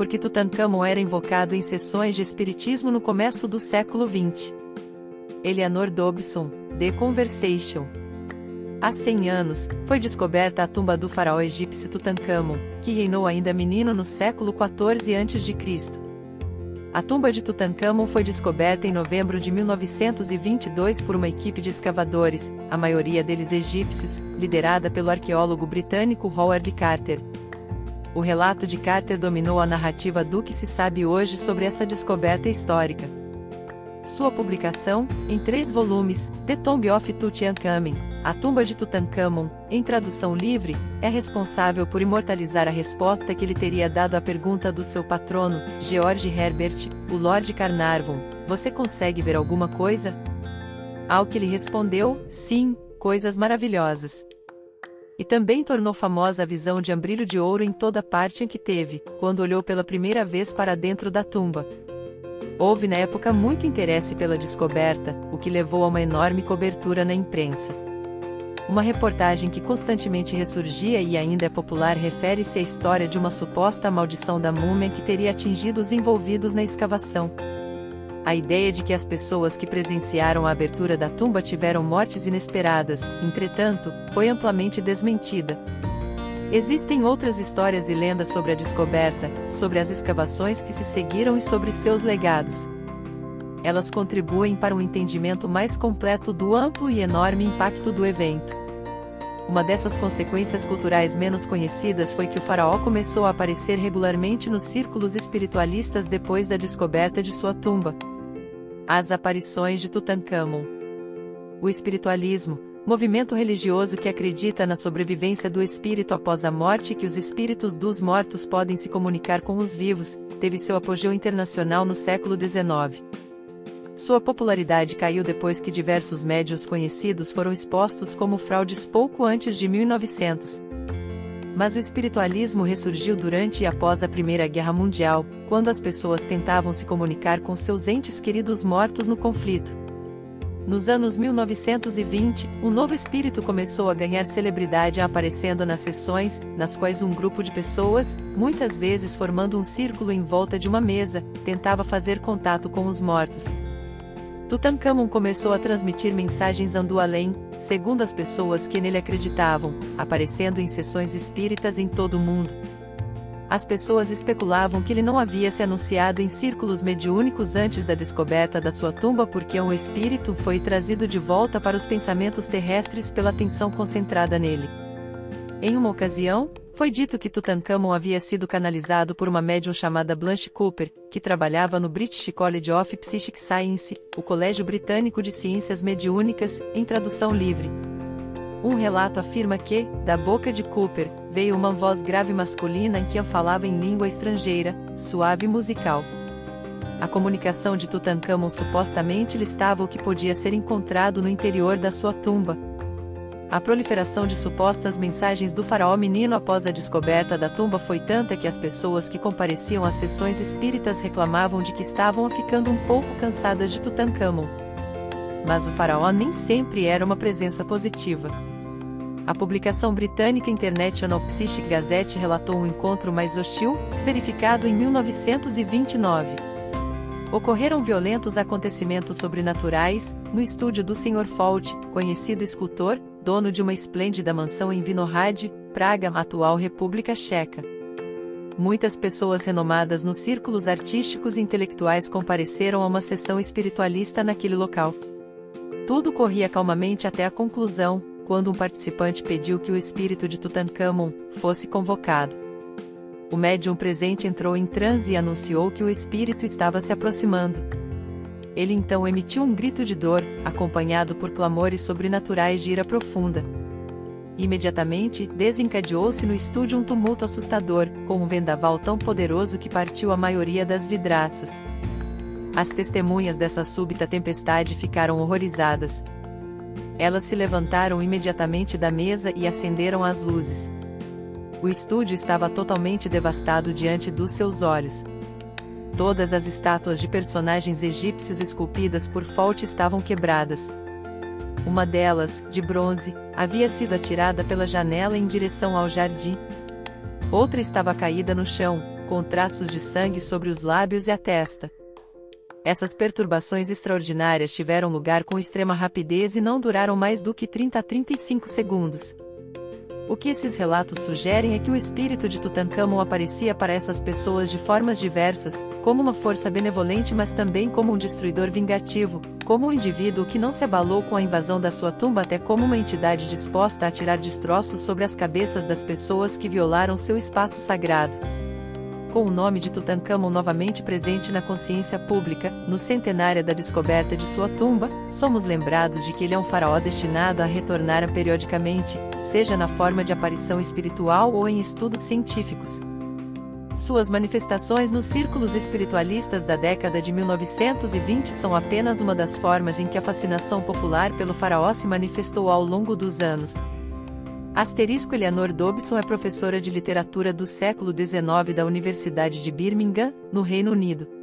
porque Tutankhamon era invocado em sessões de espiritismo no começo do século XX. Eleanor Dobson, The Conversation. Há 100 anos, foi descoberta a tumba do faraó egípcio Tutankhamon, que reinou ainda menino no século 14 a.C. A tumba de Tutankhamon foi descoberta em novembro de 1922 por uma equipe de escavadores, a maioria deles egípcios, liderada pelo arqueólogo britânico Howard Carter. O relato de Carter dominou a narrativa do que se sabe hoje sobre essa descoberta histórica. Sua publicação, em três volumes, The Tomb of Tutankhamun, A Tumba de Tutankhamon, em tradução livre, é responsável por imortalizar a resposta que ele teria dado à pergunta do seu patrono, George Herbert, o Lord Carnarvon: Você consegue ver alguma coisa? Ao que ele respondeu: Sim, coisas maravilhosas e também tornou famosa a visão de ambrilho de ouro em toda parte em que teve, quando olhou pela primeira vez para dentro da tumba. Houve na época muito interesse pela descoberta, o que levou a uma enorme cobertura na imprensa. Uma reportagem que constantemente ressurgia e ainda é popular refere-se à história de uma suposta maldição da múmia que teria atingido os envolvidos na escavação. A ideia de que as pessoas que presenciaram a abertura da tumba tiveram mortes inesperadas, entretanto, foi amplamente desmentida. Existem outras histórias e lendas sobre a descoberta, sobre as escavações que se seguiram e sobre seus legados. Elas contribuem para um entendimento mais completo do amplo e enorme impacto do evento. Uma dessas consequências culturais menos conhecidas foi que o faraó começou a aparecer regularmente nos círculos espiritualistas depois da descoberta de sua tumba. As aparições de Tutankhamon. O espiritualismo, movimento religioso que acredita na sobrevivência do espírito após a morte e que os espíritos dos mortos podem se comunicar com os vivos, teve seu apogeu internacional no século XIX. Sua popularidade caiu depois que diversos médios conhecidos foram expostos como fraudes pouco antes de 1900. Mas o espiritualismo ressurgiu durante e após a Primeira Guerra Mundial, quando as pessoas tentavam se comunicar com seus entes queridos mortos no conflito. Nos anos 1920, um novo espírito começou a ganhar celebridade aparecendo nas sessões, nas quais um grupo de pessoas, muitas vezes formando um círculo em volta de uma mesa, tentava fazer contato com os mortos. Tutankhamon começou a transmitir mensagens ando além, segundo as pessoas que nele acreditavam, aparecendo em sessões espíritas em todo o mundo. As pessoas especulavam que ele não havia se anunciado em círculos mediúnicos antes da descoberta da sua tumba porque um espírito foi trazido de volta para os pensamentos terrestres pela atenção concentrada nele. Em uma ocasião, foi dito que Tutankhamon havia sido canalizado por uma médium chamada Blanche Cooper, que trabalhava no British College of Psychic Science, o Colégio Britânico de Ciências Mediúnicas, em tradução livre. Um relato afirma que, da boca de Cooper, veio uma voz grave masculina em que falava em língua estrangeira, suave e musical. A comunicação de Tutankhamon supostamente listava o que podia ser encontrado no interior da sua tumba, a proliferação de supostas mensagens do faraó menino após a descoberta da tumba foi tanta que as pessoas que compareciam às sessões espíritas reclamavam de que estavam ficando um pouco cansadas de Tutankhamon. Mas o faraó nem sempre era uma presença positiva. A publicação britânica International Psychic Gazette relatou um encontro mais hostil, verificado em 1929. Ocorreram violentos acontecimentos sobrenaturais, no estúdio do Sr. Fawlty, conhecido escultor, dono de uma esplêndida mansão em Vinohrad, Praga, atual República Checa. Muitas pessoas renomadas nos círculos artísticos e intelectuais compareceram a uma sessão espiritualista naquele local. Tudo corria calmamente até a conclusão, quando um participante pediu que o espírito de Tutankhamon fosse convocado. O médium presente entrou em transe e anunciou que o espírito estava se aproximando. Ele então emitiu um grito de dor, acompanhado por clamores sobrenaturais de ira profunda. Imediatamente, desencadeou-se no estúdio um tumulto assustador, com um vendaval tão poderoso que partiu a maioria das vidraças. As testemunhas dessa súbita tempestade ficaram horrorizadas. Elas se levantaram imediatamente da mesa e acenderam as luzes. O estúdio estava totalmente devastado diante dos seus olhos. Todas as estátuas de personagens egípcios esculpidas por Fault estavam quebradas. Uma delas, de bronze, havia sido atirada pela janela em direção ao jardim. Outra estava caída no chão, com traços de sangue sobre os lábios e a testa. Essas perturbações extraordinárias tiveram lugar com extrema rapidez e não duraram mais do que 30 a 35 segundos. O que esses relatos sugerem é que o espírito de Tutankhamon aparecia para essas pessoas de formas diversas, como uma força benevolente mas também como um destruidor vingativo, como um indivíduo que não se abalou com a invasão da sua tumba até como uma entidade disposta a tirar destroços sobre as cabeças das pessoas que violaram seu espaço sagrado com o nome de Tutankhamon novamente presente na consciência pública, no centenário da descoberta de sua tumba, somos lembrados de que ele é um faraó destinado a retornar periodicamente, seja na forma de aparição espiritual ou em estudos científicos. Suas manifestações nos círculos espiritualistas da década de 1920 são apenas uma das formas em que a fascinação popular pelo faraó se manifestou ao longo dos anos. Asterisco Eleanor Dobson é professora de literatura do século XIX da Universidade de Birmingham, no Reino Unido.